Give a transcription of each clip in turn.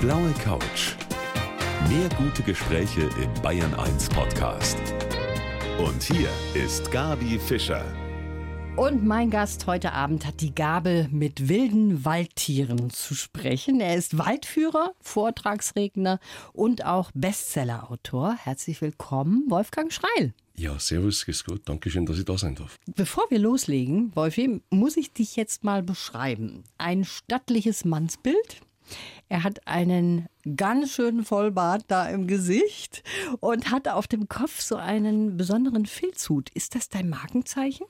blaue Couch. Mehr gute Gespräche im Bayern 1 Podcast. Und hier ist Gabi Fischer. Und mein Gast heute Abend hat die Gabe, mit wilden Waldtieren zu sprechen. Er ist Waldführer, Vortragsredner und auch Bestsellerautor. Herzlich willkommen, Wolfgang Schreil. Ja, servus, ist gut. Dankeschön, dass ich da sein darf. Bevor wir loslegen, Wolfi, muss ich dich jetzt mal beschreiben. Ein stattliches Mannsbild. Er hat einen ganz schönen Vollbart da im Gesicht und hat auf dem Kopf so einen besonderen Filzhut. Ist das dein Markenzeichen?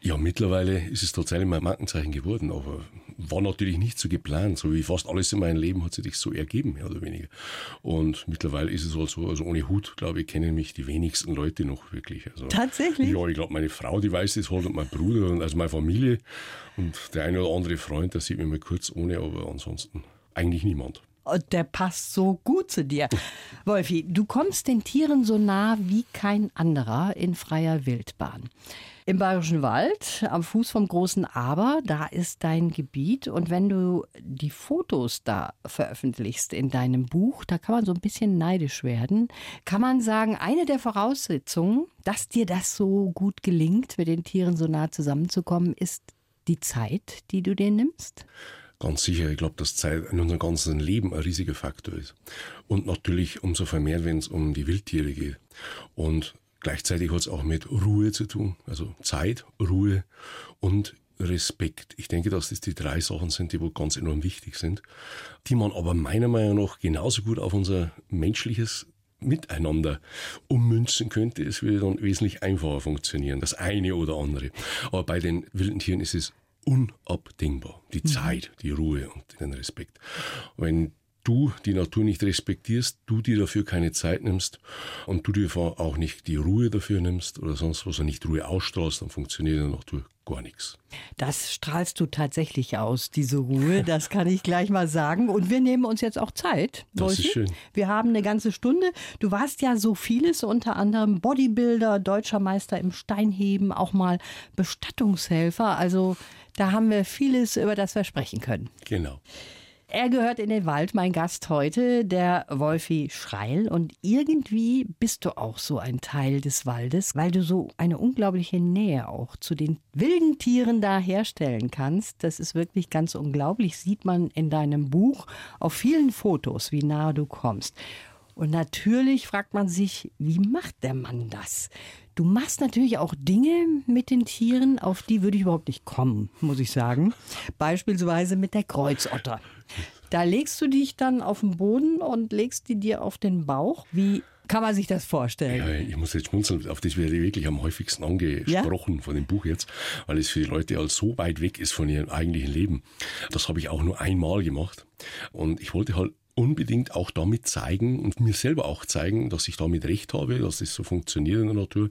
Ja, mittlerweile ist es tatsächlich mein Markenzeichen geworden, aber war natürlich nicht so geplant. So wie fast alles in meinem Leben hat sich so ergeben, mehr oder weniger. Und mittlerweile ist es halt so, also ohne Hut, glaube ich, kennen mich die wenigsten Leute noch wirklich. Also, Tatsächlich? Ja, ich glaube, meine Frau, die weiß das halt und mein Bruder und also meine Familie und der eine oder andere Freund, der sieht mich mal kurz ohne, aber ansonsten eigentlich niemand. Und der passt so gut zu dir. Wolfi, du kommst den Tieren so nah wie kein anderer in freier Wildbahn. Im Bayerischen Wald, am Fuß vom großen Aber, da ist dein Gebiet. Und wenn du die Fotos da veröffentlichst in deinem Buch, da kann man so ein bisschen neidisch werden. Kann man sagen, eine der Voraussetzungen, dass dir das so gut gelingt, mit den Tieren so nah zusammenzukommen, ist die Zeit, die du dir nimmst? Ganz sicher, ich glaube, dass Zeit in unserem ganzen Leben ein riesiger Faktor ist. Und natürlich umso vermehrt, wenn es um die Wildtiere geht. Und Gleichzeitig hat es auch mit Ruhe zu tun, also Zeit, Ruhe und Respekt. Ich denke, dass das die drei Sachen sind, die wohl ganz enorm wichtig sind, die man aber meiner Meinung nach genauso gut auf unser menschliches Miteinander ummünzen könnte. Es würde dann wesentlich einfacher funktionieren, das eine oder andere. Aber bei den wilden Tieren ist es unabdingbar. Die mhm. Zeit, die Ruhe und den Respekt. Wenn du die Natur nicht respektierst, du dir dafür keine Zeit nimmst und du dir auch nicht die Ruhe dafür nimmst oder sonst was und nicht Ruhe ausstrahlst, dann funktioniert der Natur gar nichts. Das strahlst du tatsächlich aus, diese Ruhe, das kann ich gleich mal sagen. Und wir nehmen uns jetzt auch Zeit. Das ist schön. Wir haben eine ganze Stunde. Du warst ja so vieles, unter anderem Bodybuilder, deutscher Meister im Steinheben, auch mal Bestattungshelfer. Also da haben wir vieles, über das wir sprechen können. Genau. Er gehört in den Wald, mein Gast heute, der Wolfi Schreil. Und irgendwie bist du auch so ein Teil des Waldes, weil du so eine unglaubliche Nähe auch zu den wilden Tieren da herstellen kannst. Das ist wirklich ganz unglaublich. Sieht man in deinem Buch auf vielen Fotos, wie nahe du kommst. Und natürlich fragt man sich, wie macht der Mann das? Du machst natürlich auch Dinge mit den Tieren, auf die würde ich überhaupt nicht kommen, muss ich sagen. Beispielsweise mit der Kreuzotter. Da legst du dich dann auf den Boden und legst die dir auf den Bauch. Wie kann man sich das vorstellen? Ja, ich muss jetzt schmunzeln, auf das werde ich wirklich am häufigsten angesprochen ja? von dem Buch jetzt, weil es für die Leute als so weit weg ist von ihrem eigentlichen Leben. Das habe ich auch nur einmal gemacht. Und ich wollte halt unbedingt auch damit zeigen und mir selber auch zeigen, dass ich damit recht habe, dass es so funktioniert in der Natur,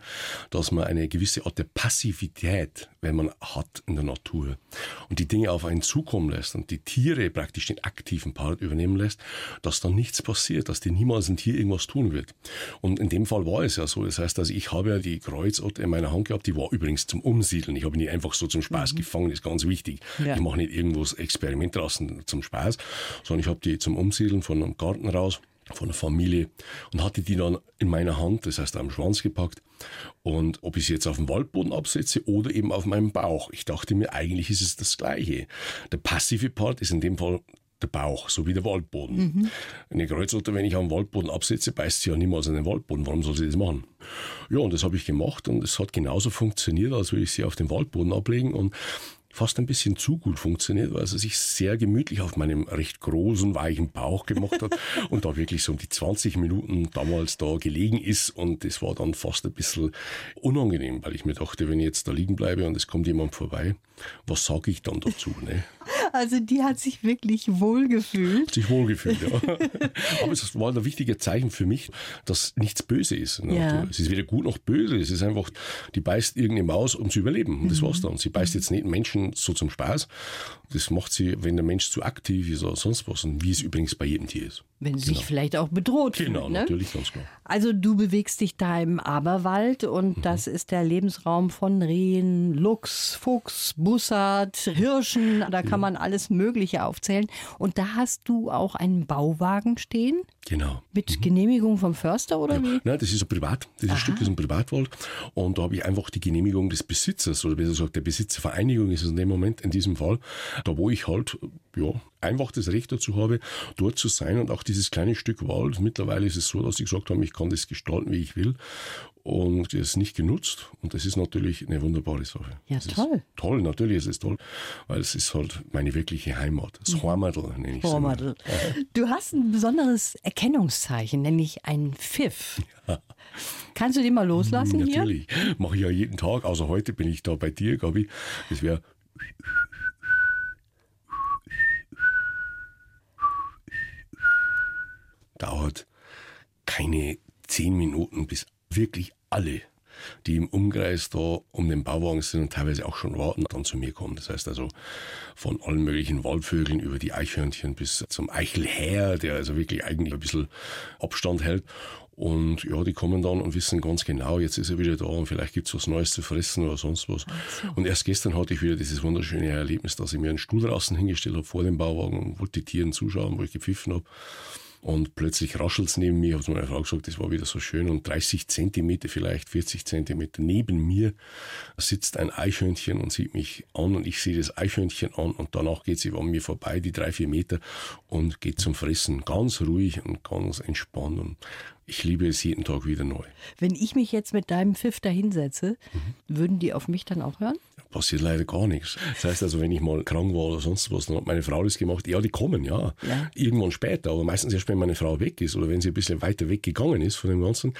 dass man eine gewisse Art der Passivität, wenn man hat in der Natur und die Dinge auf einen zukommen lässt und die Tiere praktisch den aktiven Part übernehmen lässt, dass dann nichts passiert, dass dir niemals ein Tier irgendwas tun wird. Und in dem Fall war es ja so. Das heißt, also ich habe ja die Kreuzotter in meiner Hand gehabt, die war übrigens zum Umsiedeln. Ich habe nicht einfach so zum Spaß mhm. gefangen, ist ganz wichtig. Ja. Ich mache nicht irgendwo Experiment draußen zum Spaß, sondern ich habe die zum Umsiedeln von einem Garten raus, von der Familie und hatte die dann in meiner Hand, das heißt am Schwanz gepackt. Und ob ich sie jetzt auf dem Waldboden absetze oder eben auf meinem Bauch. Ich dachte mir, eigentlich ist es das Gleiche. Der passive Part ist in dem Fall der Bauch, so wie der Waldboden. Mhm. Eine Kreuzotter, wenn ich am Waldboden absetze, beißt sie ja niemals an den Waldboden. Warum soll sie das machen? Ja, und das habe ich gemacht und es hat genauso funktioniert, als würde ich sie auf den Waldboden ablegen und fast ein bisschen zu gut funktioniert, weil sie sich sehr gemütlich auf meinem recht großen, weichen Bauch gemacht hat und da wirklich so um die 20 Minuten damals da gelegen ist und das war dann fast ein bisschen unangenehm, weil ich mir dachte, wenn ich jetzt da liegen bleibe und es kommt jemand vorbei, was sage ich dann dazu? Ne? Also die hat sich wirklich wohlgefühlt. Hat sich wohlgefühlt, ja. Aber es war ein wichtiges Zeichen für mich, dass nichts böse ist. Ja. Es ist weder gut noch böse. Es ist einfach, die beißt irgendeine Maus, um zu überleben. Und das mhm. war's dann. Sie beißt jetzt nicht Menschen so zum Spaß. Das macht sie, wenn der Mensch zu aktiv ist oder sonst was. Und wie es übrigens bei jedem Tier ist. Wenn sie genau. sich vielleicht auch bedroht Genau, fühlt, ne? natürlich, ganz klar. Also du bewegst dich da im Aberwald und mhm. das ist der Lebensraum von Rehen, Luchs, Fuchs, Bussard, Hirschen. Da kann man alles Mögliche aufzählen. Und da hast du auch einen Bauwagen stehen? Genau. Mit mhm. Genehmigung vom Förster oder ja. wie? Nein, das ist ein Privat. Dieses Stück ist ein Privatwald. Und da habe ich einfach die Genehmigung des Besitzers, oder besser gesagt, der Besitzervereinigung ist es in dem Moment, in diesem Fall, da wo ich halt, ja, einfach das Recht dazu habe, dort zu sein und auch dieses kleine Stück Wald. Mittlerweile ist es so, dass sie gesagt haben, ich kann das gestalten, wie ich will und es nicht genutzt. Und das ist natürlich eine wunderbare Sache. Ja, das toll. toll, natürlich ist es toll, weil es ist halt meine wirkliche Heimat. Das. Heimatl nenne ich es. Du hast ein besonderes Erkennungszeichen, nämlich ein Pfiff. Ja. Kannst du den mal loslassen natürlich. hier? Natürlich, mache ich ja jeden Tag. Also heute bin ich da bei dir, Gabi. Das wäre dauert keine zehn Minuten, bis wirklich alle, die im Umkreis da um den Bauwagen sind und teilweise auch schon warten, dann zu mir kommen. Das heißt also von allen möglichen Waldvögeln über die Eichhörnchen bis zum Eichelhäher, der also wirklich eigentlich ein bisschen Abstand hält. Und ja, die kommen dann und wissen ganz genau, jetzt ist er wieder da und vielleicht gibt's was Neues zu fressen oder sonst was. Und erst gestern hatte ich wieder dieses wunderschöne Erlebnis, dass ich mir einen Stuhl draußen hingestellt habe vor dem Bauwagen und wollte die Tieren zuschauen, wo ich gepfiffen habe. Und plötzlich raschelt es neben mir, hat meine Frau gesagt, das war wieder so schön. Und 30 Zentimeter, vielleicht 40 Zentimeter neben mir sitzt ein Eichhörnchen und sieht mich an und ich sehe das Eichhörnchen an und danach geht sie an mir vorbei, die drei, vier Meter und geht zum Fressen. Ganz ruhig und ganz entspannt. Und ich liebe es jeden Tag wieder neu. Wenn ich mich jetzt mit deinem Pfiff da hinsetze, mhm. würden die auf mich dann auch hören? Passiert leider gar nichts. Das heißt also, wenn ich mal krank war oder sonst was, dann hat meine Frau das gemacht. Ja, die kommen, ja. ja. Irgendwann später, aber meistens erst, wenn meine Frau weg ist oder wenn sie ein bisschen weiter weggegangen ist von dem Ganzen.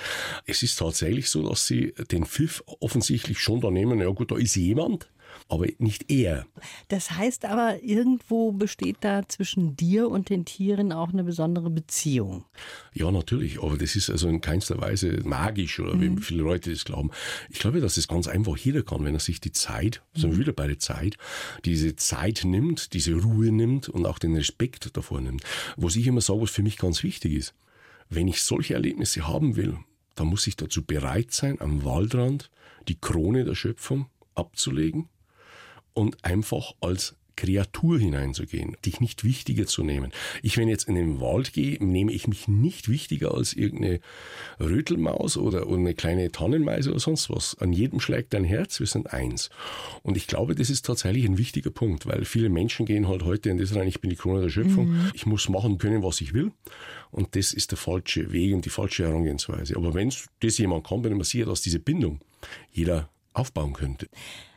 Es ist tatsächlich so, dass sie den Pfiff offensichtlich schon da nehmen. Ja gut, da ist jemand aber nicht er. Das heißt aber, irgendwo besteht da zwischen dir und den Tieren auch eine besondere Beziehung. Ja, natürlich, aber das ist also in keinster Weise magisch oder mhm. wie viele Leute das glauben. Ich glaube, dass es ganz einfach jeder kann, wenn er sich die Zeit, sind wir mhm. wieder bei der Zeit, diese Zeit nimmt, diese Ruhe nimmt und auch den Respekt davor nimmt. Was ich immer sage, was für mich ganz wichtig ist, wenn ich solche Erlebnisse haben will, dann muss ich dazu bereit sein, am Waldrand die Krone der Schöpfung abzulegen und einfach als Kreatur hineinzugehen, dich nicht wichtiger zu nehmen. Ich, wenn jetzt in den Wald gehe, nehme ich mich nicht wichtiger als irgendeine Rötelmaus oder, eine kleine Tannenmeise oder sonst was. An jedem schlägt dein Herz, wir sind eins. Und ich glaube, das ist tatsächlich ein wichtiger Punkt, weil viele Menschen gehen halt heute in das rein, ich bin die Krone der Schöpfung, mhm. ich muss machen können, was ich will. Und das ist der falsche Weg und die falsche Herangehensweise. Aber wenn das jemand kann, wenn man sieht, dass diese Bindung jeder aufbauen könnte.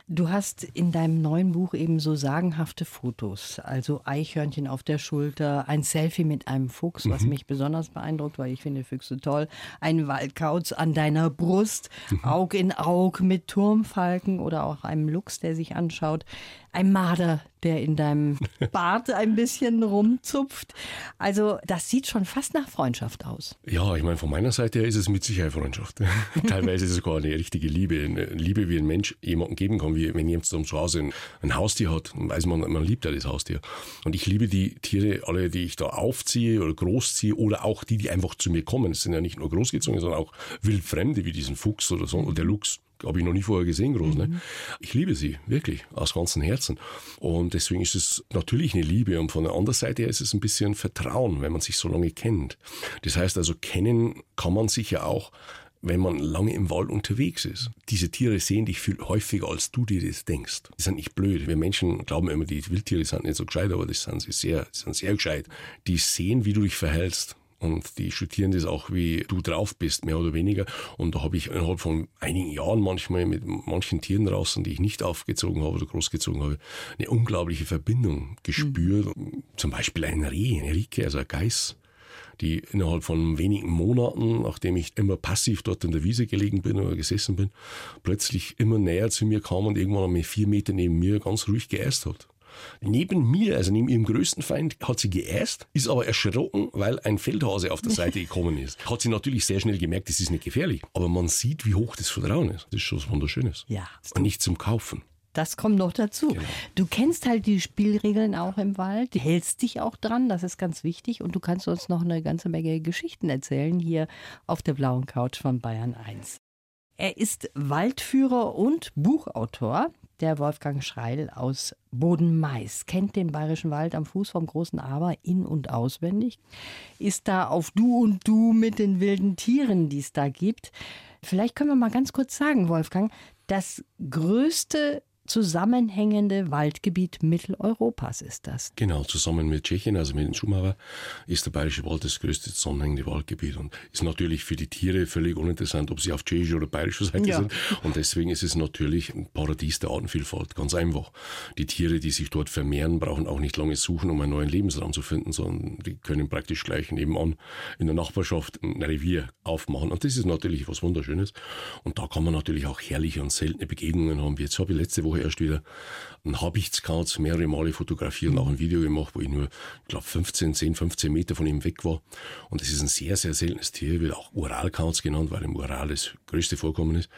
Du hast in deinem neuen Buch eben so sagenhafte Fotos, also Eichhörnchen auf der Schulter, ein Selfie mit einem Fuchs, was mhm. mich besonders beeindruckt, weil ich finde Füchse toll, ein Waldkauz an deiner Brust, mhm. Aug in Aug mit Turmfalken oder auch einem Luchs, der sich anschaut, ein Marder, der in deinem Bart ein bisschen rumzupft. Also das sieht schon fast nach Freundschaft aus. Ja, ich meine, von meiner Seite her ist es mit Sicherheit Freundschaft. Teilweise ist es sogar eine richtige Liebe. Eine Liebe, wie ein Mensch jemanden geben kann, wie wenn jemand zu Hause ein, ein Haustier hat, dann weiß man, man liebt ja das Haustier. Und ich liebe die Tiere, alle, die ich da aufziehe oder großziehe oder auch die, die einfach zu mir kommen. Es sind ja nicht nur großgezogene, sondern auch wildfremde, wie diesen Fuchs oder so, oder der Luchs habe ich noch nie vorher gesehen, groß. Ne? Mhm. Ne? Ich liebe sie, wirklich, aus ganzem Herzen. Und deswegen ist es natürlich eine Liebe. Und von der anderen Seite her ist es ein bisschen Vertrauen, wenn man sich so lange kennt. Das heißt also, kennen kann man sich ja auch, wenn man lange im Wald unterwegs ist. Diese Tiere sehen dich viel häufiger, als du dir das denkst. Die sind nicht blöd. Wir Menschen glauben immer, die Wildtiere sind nicht so gescheit, aber das sind sie sehr, die sind sehr gescheit. Die sehen, wie du dich verhältst. Und die studieren das auch, wie du drauf bist, mehr oder weniger. Und da habe ich innerhalb von einigen Jahren manchmal mit manchen Tieren draußen, die ich nicht aufgezogen habe oder großgezogen habe, eine unglaubliche Verbindung gespürt. Mhm. Zum Beispiel ein Reh, eine Rike, also ein Geiß, die innerhalb von wenigen Monaten, nachdem ich immer passiv dort in der Wiese gelegen bin oder gesessen bin, plötzlich immer näher zu mir kam und irgendwann einmal vier Meter neben mir ganz ruhig geäst hat. Neben mir, also neben ihrem größten Feind, hat sie geäst, ist aber erschrocken, weil ein Feldhase auf der Seite gekommen ist. Hat sie natürlich sehr schnell gemerkt, das ist nicht gefährlich. Aber man sieht, wie hoch das Vertrauen ist. Das ist schon was Wunderschönes. Ja. Und nicht zum Kaufen. Das kommt noch dazu. Genau. Du kennst halt die Spielregeln auch im Wald, du hältst dich auch dran, das ist ganz wichtig. Und du kannst uns noch eine ganze Menge Geschichten erzählen hier auf der blauen Couch von Bayern 1. Er ist Waldführer und Buchautor, der Wolfgang Schreil aus Bodenmais, kennt den Bayerischen Wald am Fuß vom Großen Aber in- und auswendig, ist da auf Du und Du mit den wilden Tieren, die es da gibt. Vielleicht können wir mal ganz kurz sagen, Wolfgang, das größte zusammenhängende Waldgebiet Mitteleuropas ist das. Genau, zusammen mit Tschechien, also mit den Schumauer, ist der Bayerische Wald das größte zusammenhängende Waldgebiet und ist natürlich für die Tiere völlig uninteressant, ob sie auf tschechischer oder bayerischer Seite ja. sind. Und deswegen ist es natürlich ein Paradies der Artenvielfalt, ganz einfach. Die Tiere, die sich dort vermehren, brauchen auch nicht lange suchen, um einen neuen Lebensraum zu finden, sondern die können praktisch gleich nebenan in der Nachbarschaft ein Revier aufmachen. Und das ist natürlich was Wunderschönes. Und da kann man natürlich auch herrliche und seltene Begegnungen haben. Jetzt habe ich letzte Woche erst wieder einen Habichtskauz mehrere Male fotografiert und auch ein Video gemacht, wo ich nur, ich glaube, 15, 10, 15 Meter von ihm weg war. Und das ist ein sehr, sehr seltenes Tier, wird auch Uralkauz genannt, weil im Ural das größte Vorkommen ist.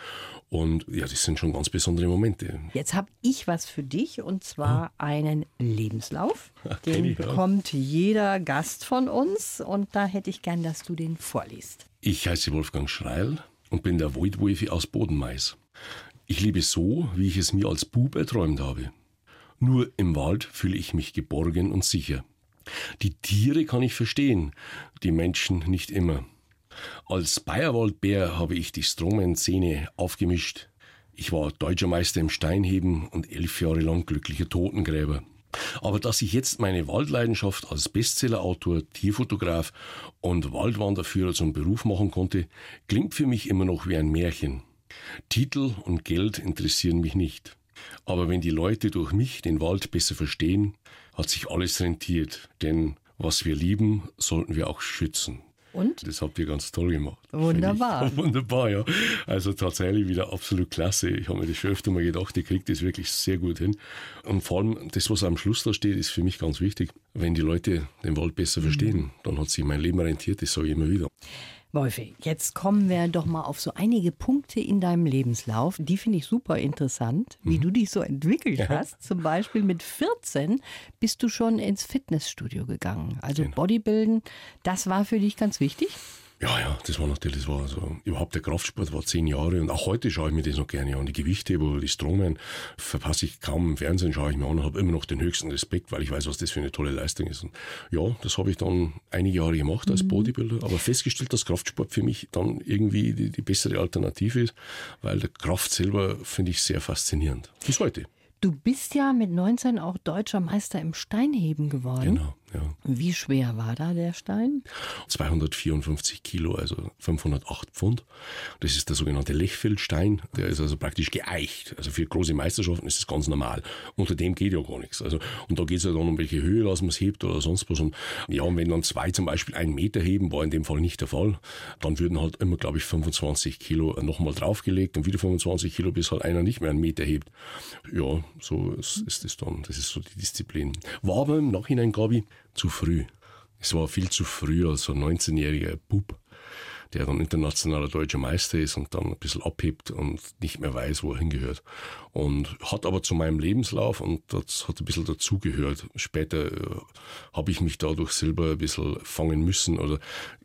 Und ja, das sind schon ganz besondere Momente. Jetzt habe ich was für dich und zwar hm. einen Lebenslauf. Den bekommt jeder Gast von uns und da hätte ich gern, dass du den vorliest. Ich heiße Wolfgang Schreil und bin der Voidwolfi aus Bodenmais. Ich lebe so, wie ich es mir als Bub erträumt habe. Nur im Wald fühle ich mich geborgen und sicher. Die Tiere kann ich verstehen, die Menschen nicht immer. Als Bayerwaldbär habe ich die Strongman-Szene aufgemischt. Ich war deutscher Meister im Steinheben und elf Jahre lang glücklicher Totengräber. Aber dass ich jetzt meine Waldleidenschaft als Bestsellerautor, Tierfotograf und Waldwanderführer zum Beruf machen konnte, klingt für mich immer noch wie ein Märchen. Titel und Geld interessieren mich nicht. Aber wenn die Leute durch mich den Wald besser verstehen, hat sich alles rentiert. Denn was wir lieben, sollten wir auch schützen. Und? Das habt ihr ganz toll gemacht. Wunderbar. Wunderbar, ja. Also tatsächlich wieder absolut klasse. Ich habe mir das schon öfter mal gedacht, ihr kriegt das wirklich sehr gut hin. Und vor allem das, was am Schluss da steht, ist für mich ganz wichtig. Wenn die Leute den Wald besser verstehen, dann hat sich mein Leben rentiert, das sage ich immer wieder. Wolfi, jetzt kommen wir doch mal auf so einige Punkte in deinem Lebenslauf. Die finde ich super interessant, wie mhm. du dich so entwickelt ja. hast. Zum Beispiel mit 14 bist du schon ins Fitnessstudio gegangen. Also genau. Bodybuilden, das war für dich ganz wichtig? Ja, ja, das war natürlich, das war so, überhaupt der Kraftsport war zehn Jahre und auch heute schaue ich mir das noch gerne an. Die Gewichtheber, die Strongman verpasse ich kaum im Fernsehen, schaue ich mir an und habe immer noch den höchsten Respekt, weil ich weiß, was das für eine tolle Leistung ist. Und ja, das habe ich dann einige Jahre gemacht als mhm. Bodybuilder, aber festgestellt, dass Kraftsport für mich dann irgendwie die, die bessere Alternative ist, weil der Kraft selber finde ich sehr faszinierend. Bis heute. Du bist ja mit 19 auch deutscher Meister im Steinheben geworden. Genau. Ja. Wie schwer war da der Stein? 254 Kilo, also 508 Pfund. Das ist der sogenannte Lechfeldstein. Der ist also praktisch geeicht. Also für große Meisterschaften ist das ganz normal. Unter dem geht ja gar nichts. Also, und da geht es ja dann um welche Höhe, dass man es hebt oder sonst was. Und ja, und wenn dann zwei zum Beispiel einen Meter heben, war in dem Fall nicht der Fall, dann würden halt immer, glaube ich, 25 Kilo nochmal draufgelegt und wieder 25 Kilo, bis halt einer nicht mehr einen Meter hebt. Ja, so ist, ist das dann. Das ist so die Disziplin. War aber im Nachhinein, glaube ich, zu früh. Es war viel zu früh als so ein 19-jähriger Bub, der dann internationaler deutscher Meister ist und dann ein bisschen abhebt und nicht mehr weiß, wo er hingehört. Und hat aber zu meinem Lebenslauf und das hat ein bisschen dazugehört. Später äh, habe ich mich dadurch selber ein bisschen fangen müssen oder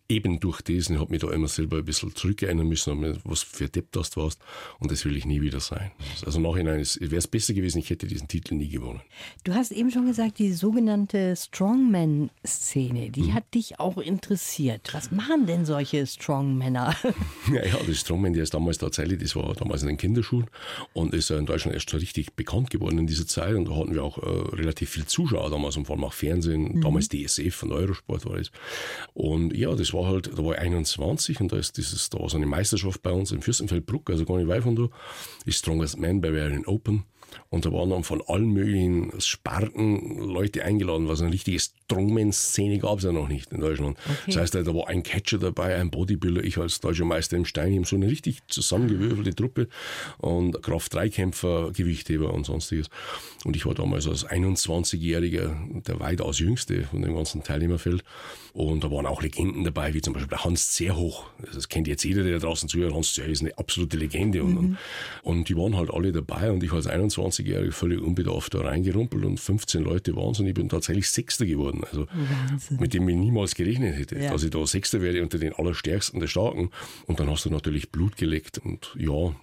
eben durch das, ich habe mich da immer selber ein bisschen zurückerinnern müssen, was für Depp das warst. Und das will ich nie wieder sein. Also nachhinein wäre es besser gewesen, ich hätte diesen Titel nie gewonnen. Du hast eben schon gesagt, die sogenannte Strongman-Szene, die mhm. hat dich auch interessiert. Was machen denn solche Strongmänner? Ja, ja, das Strongman, der ist damals tatsächlich, das war damals in den Kinderschulen und ist in Deutschland erst richtig bekannt geworden in dieser Zeit. Und da hatten wir auch äh, relativ viel Zuschauer damals und vor allem auch Fernsehen, mhm. damals DSF und Eurosport war das. Und ja, das war halt, da war ich 21 und da ist dieses, da war so eine Meisterschaft bei uns in Fürstenfeldbruck, also gar nicht weit von da, ist Strongest Man Bavarian Open. Und da waren dann von allen möglichen Sparten Leute eingeladen, was eine richtige Strongman-Szene gab es ja noch nicht in Deutschland. Okay. Das heißt, da war ein Catcher dabei, ein Bodybuilder, ich als deutscher Meister im Steinheben, so eine richtig zusammengewürfelte Truppe und Kraft-3-Kämpfer, Gewichtheber und sonstiges. Und ich war damals als 21-Jähriger der weitaus jüngste von dem ganzen Teilnehmerfeld. Und da waren auch Legenden dabei, wie zum Beispiel Hans Zerhoch. Das kennt jetzt jeder, der draußen zuhört. Hans Zerhoch ist eine absolute Legende. Und, mhm. und, und die waren halt alle dabei und ich als 21 25-Jährige völlig unbedarft da reingerumpelt und 15 Leute waren es und ich bin tatsächlich Sechster geworden. Also Wahnsinn. mit dem ich niemals gerechnet hätte, ja. dass ich da Sechster werde unter den Allerstärksten der Starken. Und dann hast du natürlich Blut geleckt und ja,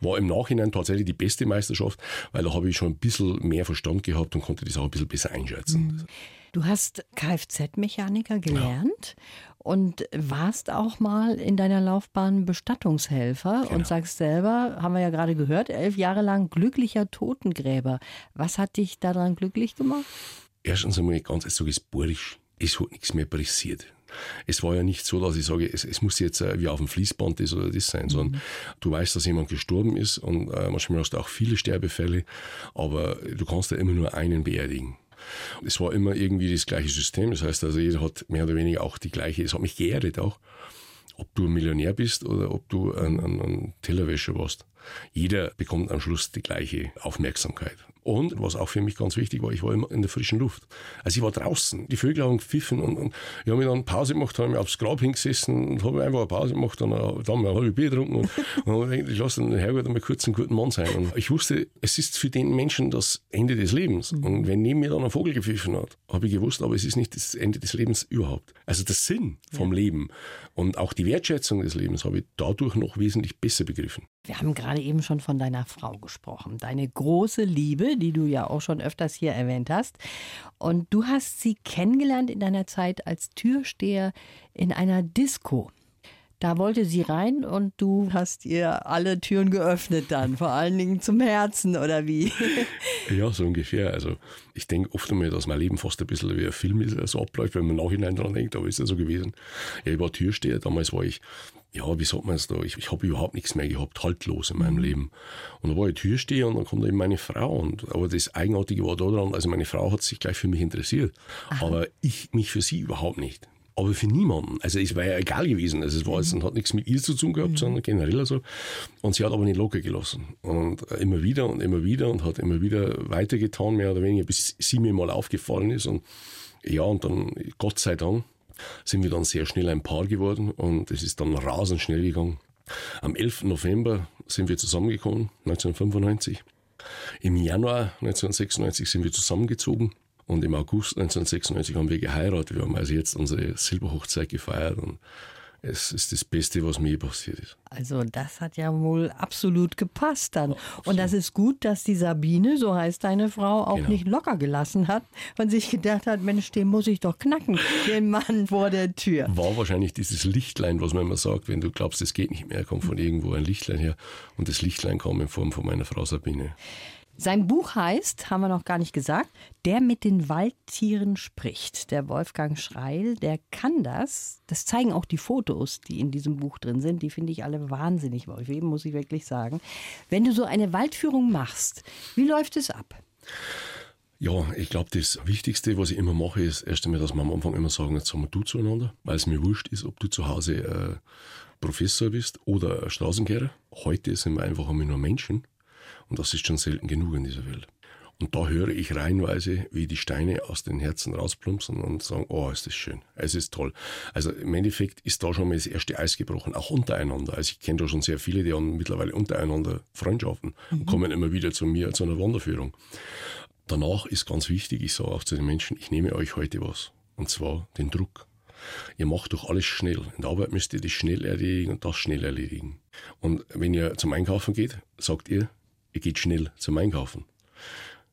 war im Nachhinein tatsächlich die beste Meisterschaft, weil da habe ich schon ein bisschen mehr Verstand gehabt und konnte das auch ein bisschen besser einschätzen. Mhm. Du hast Kfz-Mechaniker gelernt ja. und warst auch mal in deiner Laufbahn Bestattungshelfer genau. und sagst selber, haben wir ja gerade gehört, elf Jahre lang glücklicher Totengräber. Was hat dich daran glücklich gemacht? Erstens einmal ganz historisch. Es hat nichts mehr passiert. Es war ja nicht so, dass ich sage, es, es muss jetzt äh, wie auf dem Fließband das oder das sein, mhm. sondern du weißt, dass jemand gestorben ist und äh, manchmal hast du auch viele Sterbefälle, aber du kannst ja immer nur einen beerdigen. Es war immer irgendwie das gleiche System. Das heißt also, jeder hat mehr oder weniger auch die gleiche, es hat mich geerdet auch. Ob du ein Millionär bist oder ob du ein, ein, ein Tellerwäscher warst. Jeder bekommt am Schluss die gleiche Aufmerksamkeit. Und was auch für mich ganz wichtig war, ich war immer in der frischen Luft. Also ich war draußen. Die Vögel haben gepfiffen und, und ich habe mir dann Pause gemacht, habe mir aufs Grab hingesessen und habe einfach eine Pause gemacht und dann haben wir ein halbes Bier getrunken und, und habe gedacht, ich lasse den Herrgott einmal kurz einen guten Mann sein. Und ich wusste, es ist für den Menschen das Ende des Lebens. Mhm. Und wenn neben mir dann ein Vogel gepfiffen hat, habe ich gewusst, aber es ist nicht das Ende des Lebens überhaupt. Also der Sinn vom ja. Leben und auch die Wertschätzung des Lebens habe ich dadurch noch wesentlich besser begriffen. Wir haben gerade eben schon von deiner Frau gesprochen, deine große Liebe, die du ja auch schon öfters hier erwähnt hast. Und du hast sie kennengelernt in deiner Zeit als Türsteher in einer Disco. Da wollte sie rein und du hast ihr alle Türen geöffnet dann, vor allen Dingen zum Herzen oder wie? Ja, so ungefähr. Also ich denke oft einmal, dass mein Leben fast ein bisschen wie ein Film ist, so abläuft, wenn man nachhinein dran denkt, aber ist ja so gewesen. Ja, ich war Türsteher, damals war ich, ja, wie sagt man es da, ich, ich habe überhaupt nichts mehr gehabt, haltlos in meinem mhm. Leben. Und da war ich Türsteher und dann kommt eben meine Frau. Und, aber das Eigenartige war daran, also meine Frau hat sich gleich für mich interessiert, Aha. aber ich mich für sie überhaupt nicht aber für niemanden. Also es war ja egal gewesen. Also es war jetzt, hat nichts mit ihr zu tun gehabt, mhm. sondern generell so. Und sie hat aber nicht locker gelassen. Und immer wieder und immer wieder und hat immer wieder weitergetan, mehr oder weniger, bis sie mir mal aufgefallen ist. Und ja, und dann, Gott sei Dank, sind wir dann sehr schnell ein Paar geworden und es ist dann rasend schnell gegangen. Am 11. November sind wir zusammengekommen, 1995. Im Januar 1996 sind wir zusammengezogen. Und im August 1996 haben wir geheiratet. Wir haben also jetzt unsere Silberhochzeit gefeiert und es ist das Beste, was mir passiert ist. Also das hat ja wohl absolut gepasst dann. Ja, und das ist gut, dass die Sabine, so heißt deine Frau, auch genau. nicht locker gelassen hat und sich gedacht hat, Mensch, den muss ich doch knacken, den Mann vor der Tür. War wahrscheinlich dieses Lichtlein, was man immer sagt, wenn du glaubst, es geht nicht mehr, kommt von irgendwo ein Lichtlein her. Und das Lichtlein kam in Form von meiner Frau Sabine. Sein Buch heißt, haben wir noch gar nicht gesagt, Der mit den Waldtieren spricht. Der Wolfgang Schreil, der kann das. Das zeigen auch die Fotos, die in diesem Buch drin sind. Die finde ich alle wahnsinnig, Wolf, muss ich wirklich sagen. Wenn du so eine Waldführung machst, wie läuft es ab? Ja, ich glaube, das Wichtigste, was ich immer mache, ist erst einmal, dass wir am Anfang immer sagen, jetzt sagen wir du zueinander, weil es mir wurscht ist, ob du zu Hause äh, Professor bist oder Straßenkehrer. Heute sind wir einfach einmal nur Menschen und das ist schon selten genug in dieser Welt. Und da höre ich reihenweise, wie die Steine aus den Herzen rausplumpsen und sagen, oh, ist das schön, es ist toll. Also im Endeffekt ist da schon mal das erste Eis gebrochen, auch untereinander. Also ich kenne da schon sehr viele, die haben mittlerweile untereinander Freundschaften mhm. und kommen immer wieder zu mir zu einer Wanderführung. Danach ist ganz wichtig, ich sage auch zu den Menschen, ich nehme euch heute was. Und zwar den Druck. Ihr macht doch alles schnell. In der Arbeit müsst ihr das schnell erledigen und das schnell erledigen. Und wenn ihr zum Einkaufen geht, sagt ihr, ihr geht schnell zum Einkaufen.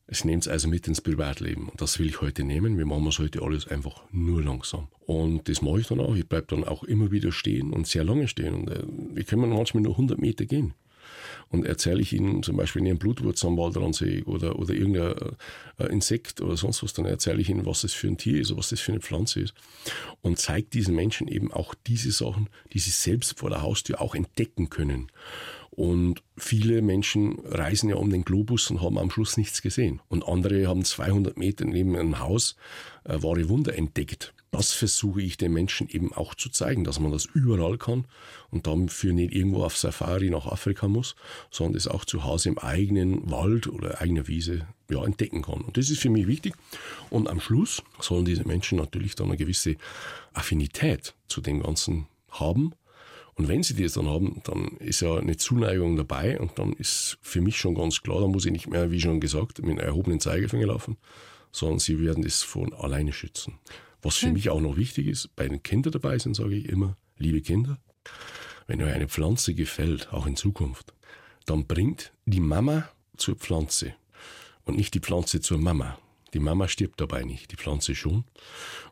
Es nehmt es also mit ins Privatleben. Und das will ich heute nehmen. Wir machen es heute alles einfach nur langsam. Und das mache ich dann auch. Ich bleibe dann auch immer wieder stehen und sehr lange stehen. Und äh, wir können manchmal nur 100 Meter gehen. Und erzähle ich Ihnen zum Beispiel, wenn ich einen Blutwurz am Waldrand sehe oder, oder irgendein äh, Insekt oder sonst was, dann erzähle ich Ihnen, was das für ein Tier ist oder was das für eine Pflanze ist. Und zeige diesen Menschen eben auch diese Sachen, die sie selbst vor der Haustür auch entdecken können. Und viele Menschen reisen ja um den Globus und haben am Schluss nichts gesehen. Und andere haben 200 Meter neben einem Haus äh, wahre Wunder entdeckt. Das versuche ich den Menschen eben auch zu zeigen, dass man das überall kann und dafür nicht irgendwo auf Safari nach Afrika muss, sondern es auch zu Hause im eigenen Wald oder eigener Wiese ja, entdecken kann. Und das ist für mich wichtig. Und am Schluss sollen diese Menschen natürlich dann eine gewisse Affinität zu dem Ganzen haben Und wenn sie das dann haben, dann ist ja eine Zuneigung dabei und dann ist für mich schon ganz klar, da muss ich nicht mehr, wie schon gesagt, mit einem erhobenen Zeigefinger laufen, sondern sie werden das von alleine schützen. Was für mich auch noch wichtig ist, bei den Kindern dabei sind, sage ich immer, liebe Kinder, wenn euch eine Pflanze gefällt, auch in Zukunft, dann bringt die Mama zur Pflanze und nicht die Pflanze zur Mama. Die Mama stirbt dabei nicht, die Pflanze schon.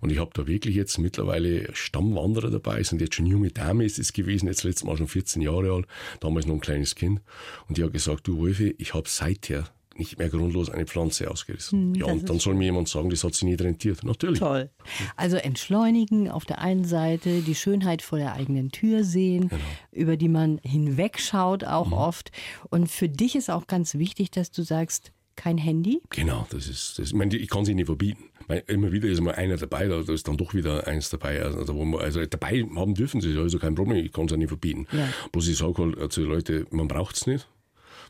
Und ich habe da wirklich jetzt mittlerweile Stammwanderer dabei, sind jetzt schon junge Dame, ist es gewesen, jetzt letztes Mal schon 14 Jahre alt, damals noch ein kleines Kind. Und die hat gesagt, du Wolfi, ich habe seither nicht mehr grundlos eine Pflanze ausgerissen. Hm, ja, und dann soll mir jemand sagen, das hat sie nicht rentiert. Natürlich. Toll. Also entschleunigen auf der einen Seite, die Schönheit vor der eigenen Tür sehen, genau. über die man hinwegschaut auch mhm. oft. Und für dich ist auch ganz wichtig, dass du sagst, kein Handy? Genau, das ist, das, ich, meine, ich kann sie nicht verbieten. Meine, immer wieder ist mal einer dabei, da ist dann doch wieder eins dabei. Also, wo man, also dabei haben dürfen sie, also kein Problem, ich kann es auch nicht verbieten. Ja. Bloß ich sage halt zu den Leuten, man braucht es nicht.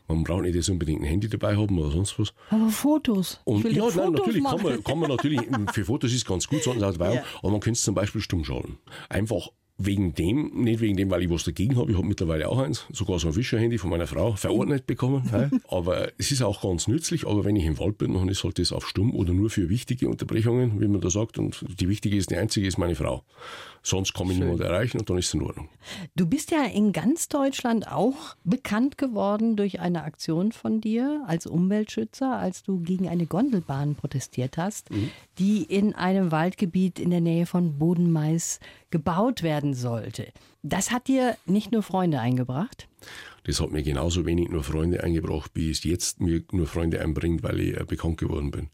Man braucht nicht jetzt unbedingt ein Handy dabei haben oder sonst was. Aber Fotos. Und ja, Fotos nein, natürlich kann man, kann man natürlich, für Fotos ist es ganz gut, sonst auch dabei, ja. aber man könnte es zum Beispiel stumm schalten. Einfach wegen dem, nicht wegen dem, weil ich was dagegen habe. Ich habe mittlerweile auch eins, sogar so ein Fischerhandy von meiner Frau, verordnet bekommen. aber es ist auch ganz nützlich. Aber wenn ich im Wald bin, dann ist halt das auf stumm oder nur für wichtige Unterbrechungen, wie man da sagt. Und die wichtige ist, die einzige ist meine Frau. Sonst kann ich niemand erreichen und dann ist es in Ordnung. Du bist ja in ganz Deutschland auch bekannt geworden durch eine Aktion von dir als Umweltschützer, als du gegen eine Gondelbahn protestiert hast, mhm. die in einem Waldgebiet in der Nähe von Bodenmais gebaut werden sollte. Das hat dir nicht nur Freunde eingebracht? Das hat mir genauso wenig nur Freunde eingebracht, wie es jetzt mir nur Freunde einbringt, weil ich äh, bekannt geworden bin.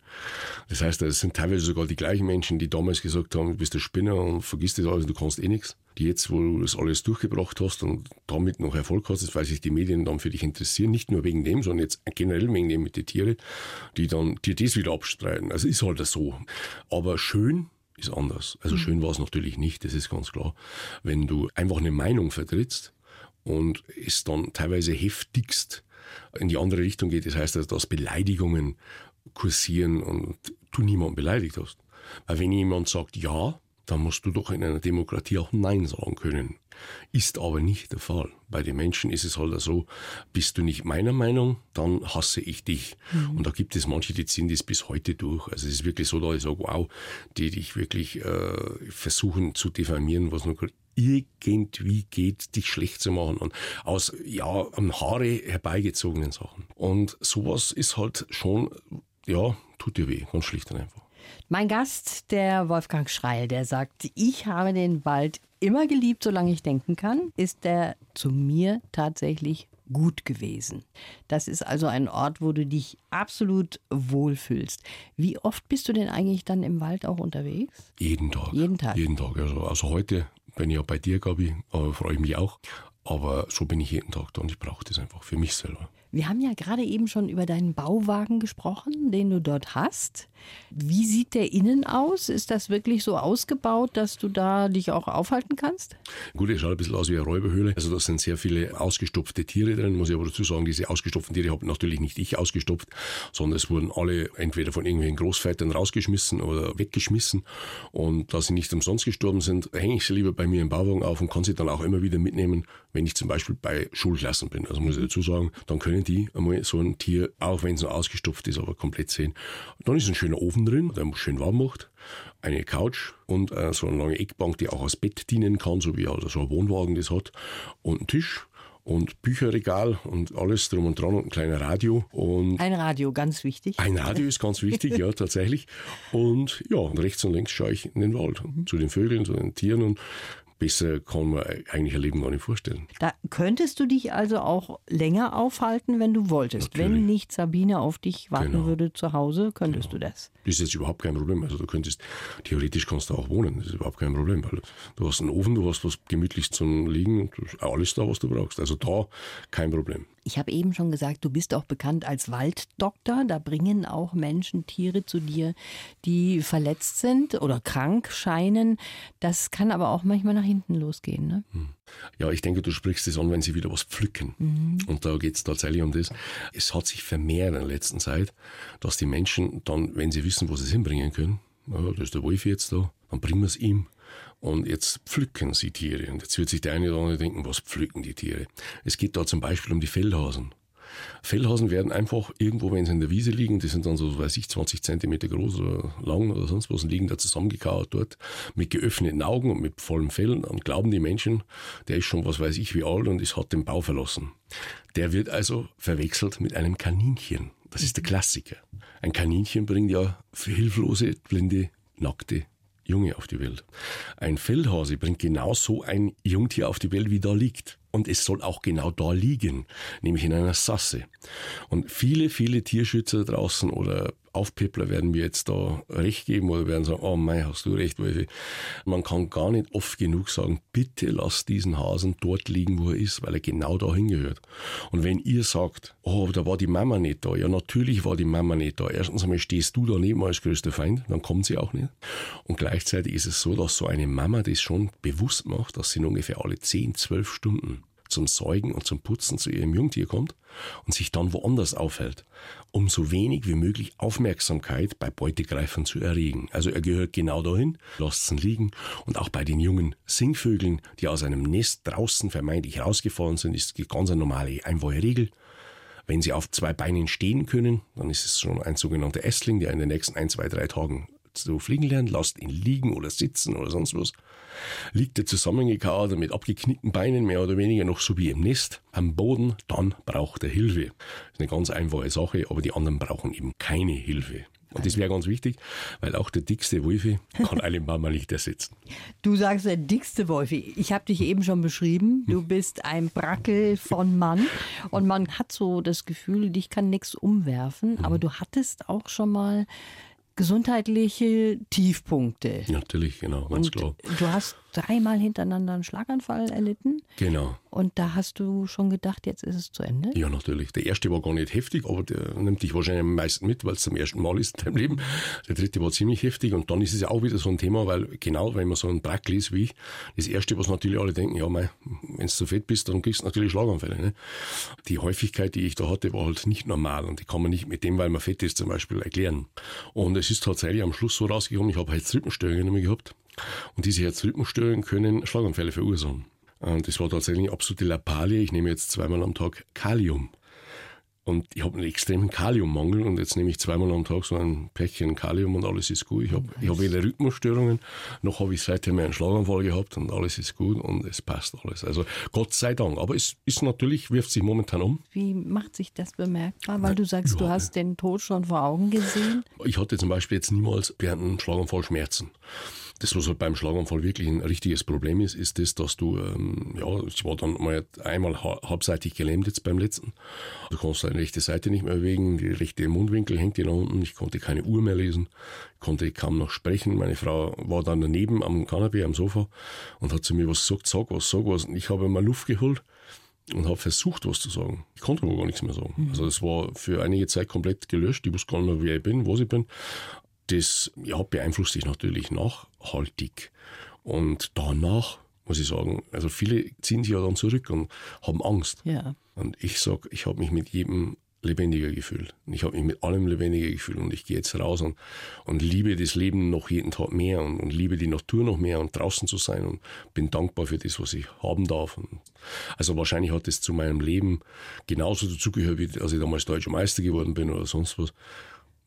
Das heißt, es sind teilweise sogar die gleichen Menschen, die damals gesagt haben, du bist der Spinner und vergisst das alles, du kannst eh nichts. Die jetzt, wo du das alles durchgebracht hast und damit noch Erfolg hast, weil sich die Medien dann für dich interessieren, nicht nur wegen dem, sondern jetzt generell wegen dem mit den Tieren, die dann dir das wieder abstreiten. Also ist halt so. Aber schön ist anders. Also mhm. schön war es natürlich nicht, das ist ganz klar. Wenn du einfach eine Meinung vertrittst und es dann teilweise heftigst in die andere Richtung geht, das heißt, dass Beleidigungen kursieren und du niemanden beleidigt hast. Weil wenn jemand sagt ja, dann musst du doch in einer Demokratie auch Nein sagen können. Ist aber nicht der Fall. Bei den Menschen ist es halt so, bist du nicht meiner Meinung, dann hasse ich dich. Mhm. Und da gibt es manche, die ziehen das bis heute durch. Also es ist wirklich so, dass ich sage, wow, die dich wirklich äh, versuchen zu diffamieren, was nur irgendwie geht, dich schlecht zu machen und aus ja an Haare herbeigezogenen Sachen. Und sowas ist halt schon, ja, tut dir weh, ganz schlicht und einfach. Mein Gast, der Wolfgang Schreil, der sagt, ich habe den Wald immer geliebt, solange ich denken kann, ist der zu mir tatsächlich gut gewesen. Das ist also ein Ort, wo du dich absolut wohlfühlst. Wie oft bist du denn eigentlich dann im Wald auch unterwegs? Jeden Tag. Jeden Tag. Jeden Tag. Also, also heute bin ich ja bei dir, Gabi, aber freue ich mich auch. Aber so bin ich jeden Tag da und ich brauche das einfach für mich selber. Wir haben ja gerade eben schon über deinen Bauwagen gesprochen, den du dort hast. Wie sieht der innen aus? Ist das wirklich so ausgebaut, dass du da dich auch aufhalten kannst? Gut, er schaut ein bisschen aus wie eine Räuberhöhle. Also da sind sehr viele ausgestopfte Tiere drin, muss ich aber dazu sagen, diese ausgestopften Tiere habe natürlich nicht ich ausgestopft, sondern es wurden alle entweder von irgendwelchen Großvätern rausgeschmissen oder weggeschmissen. Und da sie nicht umsonst gestorben sind, hänge ich sie lieber bei mir im Bauwagen auf und kann sie dann auch immer wieder mitnehmen, wenn ich zum Beispiel bei Schulklassen bin. Also muss ich dazu sagen, dann können die einmal so ein Tier, auch wenn es noch ausgestopft ist, aber komplett sehen. dann ist ein schöner Ofen drin, der schön warm macht, eine Couch und äh, so eine lange Eckbank, die auch als Bett dienen kann, so wie also so ein Wohnwagen das hat, und ein Tisch und Bücherregal und alles drum und dran und ein kleiner Radio. Und ein Radio, ganz wichtig. Ein Radio ist ganz wichtig, ja, tatsächlich. Und ja, und rechts und links schaue ich in den Wald, zu den Vögeln, zu den Tieren und besser kann man eigentlich ein Leben gar nicht vorstellen. Da könntest du dich also auch länger aufhalten, wenn du wolltest. Natürlich. Wenn nicht Sabine auf dich warten genau. würde zu Hause, könntest genau. du das. Das ist jetzt überhaupt kein Problem. Also du könntest, theoretisch kannst du auch wohnen. Das ist überhaupt kein Problem, weil du hast einen Ofen, du hast was gemütlich zum Liegen und alles da, was du brauchst. Also da kein Problem. Ich habe eben schon gesagt, du bist auch bekannt als Walddoktor. Da bringen auch Menschen Tiere zu dir, die verletzt sind oder krank scheinen. Das kann aber auch manchmal nach hinten losgehen. Ne? Hm. Ja, ich denke, du sprichst es an, wenn sie wieder was pflücken. Mhm. Und da geht es tatsächlich um das. Es hat sich vermehrt in der letzten Zeit, dass die Menschen dann, wenn sie wissen, wo sie es hinbringen können, ja, da ist der Wolf jetzt da, dann bringen wir es ihm. Und jetzt pflücken sie Tiere. Und jetzt wird sich der eine oder andere denken, was pflücken die Tiere? Es geht da zum Beispiel um die Fellhasen. Fellhasen werden einfach irgendwo, wenn sie in der Wiese liegen, die sind dann so, weiß ich, 20 Zentimeter groß oder lang oder sonst was, und liegen da zusammengekauert dort mit geöffneten Augen und mit vollem Fell. Und glauben die Menschen, der ist schon, was weiß ich, wie alt und ist, hat den Bau verlassen. Der wird also verwechselt mit einem Kaninchen. Das ist der Klassiker. Ein Kaninchen bringt ja hilflose, blinde, nackte Junge auf die Welt. Ein Feldhase bringt genau so ein Jungtier auf die Welt, wie da liegt. Und es soll auch genau da liegen, nämlich in einer Sasse. Und viele, viele Tierschützer draußen oder Aufpippler werden mir jetzt da recht geben oder werden sagen, oh mein, hast du recht, Wolfi. Man kann gar nicht oft genug sagen, bitte lass diesen Hasen dort liegen, wo er ist, weil er genau da hingehört. Und wenn ihr sagt, oh, da war die Mama nicht da, ja natürlich war die Mama nicht da. Erstens einmal stehst du daneben als größter Feind, dann kommt sie auch nicht. Und gleichzeitig ist es so, dass so eine Mama das schon bewusst macht, dass sie ungefähr alle 10, 12 Stunden zum Säugen und zum Putzen zu ihrem Jungtier kommt und sich dann woanders aufhält, um so wenig wie möglich Aufmerksamkeit bei Beutegreifern zu erregen. Also er gehört genau dahin, lasst ihn liegen und auch bei den jungen Singvögeln, die aus einem Nest draußen vermeintlich rausgefahren sind, ist die ganz normale Einwohnerregel. Wenn sie auf zwei Beinen stehen können, dann ist es schon ein sogenannter Essling, der in den nächsten ein, zwei, drei Tagen zu fliegen lernt, lasst ihn liegen oder sitzen oder sonst was. Liegt er zusammengekauert mit abgeknickten Beinen, mehr oder weniger noch so wie im Nest, am Boden, dann braucht er Hilfe. Das ist eine ganz einfache Sache, aber die anderen brauchen eben keine Hilfe. Und das wäre ganz wichtig, weil auch der dickste Wolfi kann eine Mama nicht ersetzen. Du sagst der dickste Wolfi. Ich habe dich eben schon beschrieben. Du hm. bist ein Brackel von Mann. Und man hat so das Gefühl, dich kann nichts umwerfen. Aber hm. du hattest auch schon mal gesundheitliche Tiefpunkte. Natürlich, genau, ganz Und klar. Du hast dreimal hintereinander einen Schlaganfall erlitten. Genau. Und da hast du schon gedacht, jetzt ist es zu Ende? Ja, natürlich. Der erste war gar nicht heftig, aber der nimmt dich wahrscheinlich am meisten mit, weil es zum ersten Mal ist in deinem Leben. Der dritte war ziemlich heftig und dann ist es ja auch wieder so ein Thema, weil genau, wenn man so ein Brackel ist wie ich, das erste, was natürlich alle denken, ja, wenn du zu fett bist, dann kriegst du natürlich Schlaganfälle. Ne? Die Häufigkeit, die ich da hatte, war halt nicht normal und die kann man nicht mit dem, weil man fett ist, zum Beispiel erklären. Und es ist tatsächlich am Schluss so rausgekommen, ich habe Herzrhythmusstörungen gehabt. Und diese Herzrhythmusstörungen können Schlaganfälle verursachen. Und das war tatsächlich eine absolute Lappalie. Ich nehme jetzt zweimal am Tag Kalium. Und ich habe einen extremen Kaliummangel und jetzt nehme ich zweimal am Tag so ein Päckchen Kalium und alles ist gut. Ich habe ich hab weder Rhythmusstörungen, noch habe ich seitdem einen Schlaganfall gehabt und alles ist gut und es passt alles. Also Gott sei Dank. Aber es ist natürlich, wirft sich momentan um. Wie macht sich das bemerkbar? Weil du sagst, du hast den Tod schon vor Augen gesehen. Ich hatte zum Beispiel jetzt niemals während einem Schlaganfall Schmerzen. Das, was halt beim Schlaganfall wirklich ein richtiges Problem ist, ist das, dass du, ähm, ja, ich war dann mal einmal halbseitig gelähmt jetzt beim letzten. Du kannst deine rechte Seite nicht mehr bewegen, die rechte Mundwinkel hängt dir nach unten, ich konnte keine Uhr mehr lesen, konnte kaum noch sprechen. Meine Frau war dann daneben am Kanapee, am Sofa und hat zu mir was gesagt, sag was, sag was. Und ich habe mal Luft geholt und habe versucht, was zu sagen. Ich konnte aber gar nichts mehr sagen. Mhm. Also es war für einige Zeit komplett gelöscht. Ich wusste gar nicht mehr, wer ich bin, wo ich bin das ja, beeinflusst dich natürlich nachhaltig. Und danach muss ich sagen, also viele ziehen sich ja dann zurück und haben Angst. Ja. Und ich sage, ich habe mich mit jedem lebendiger gefühlt. Ich habe mich mit allem lebendiger gefühlt und ich gehe jetzt raus und, und liebe das Leben noch jeden Tag mehr und, und, liebe die Natur noch mehr und draußen zu sein und bin dankbar für das, was ich haben darf. Und also wahrscheinlich hat es zu meinem Leben genauso dazugehört, wie als ich damals deutscher Meister geworden bin oder sonst was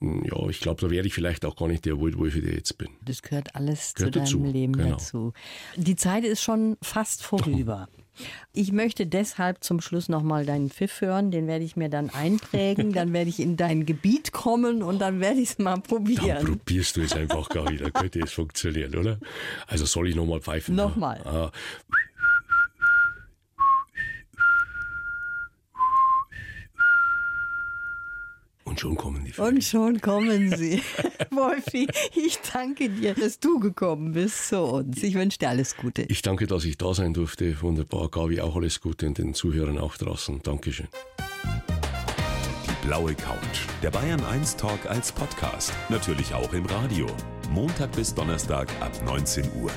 ja, ich glaube, da wäre ich vielleicht auch gar nicht der Wildwolf, der jetzt bin. Das gehört alles gehört zu deinem dazu. Leben genau. dazu. Die Zeit ist schon fast vorüber. Ich möchte deshalb zum Schluss nochmal deinen Pfiff hören. Den werde ich mir dann einprägen. Dann werde ich in dein Gebiet kommen und dann werde ich es mal probieren. Dann probierst du es einfach gar wieder. Könnte es funktionieren, oder? Also soll ich nochmal pfeifen? Nochmal. Ah. Und schon kommen die Vögel. Und schon kommen sie. Wolfi, ich danke dir, dass du gekommen bist zu uns. Ich wünsche dir alles Gute. Ich danke, dass ich da sein durfte. Wunderbar. Gabi, auch alles Gute und den Zuhörern auch draußen. Dankeschön. Die blaue Couch. Der Bayern 1 Talk als Podcast. Natürlich auch im Radio. Montag bis Donnerstag ab 19 Uhr.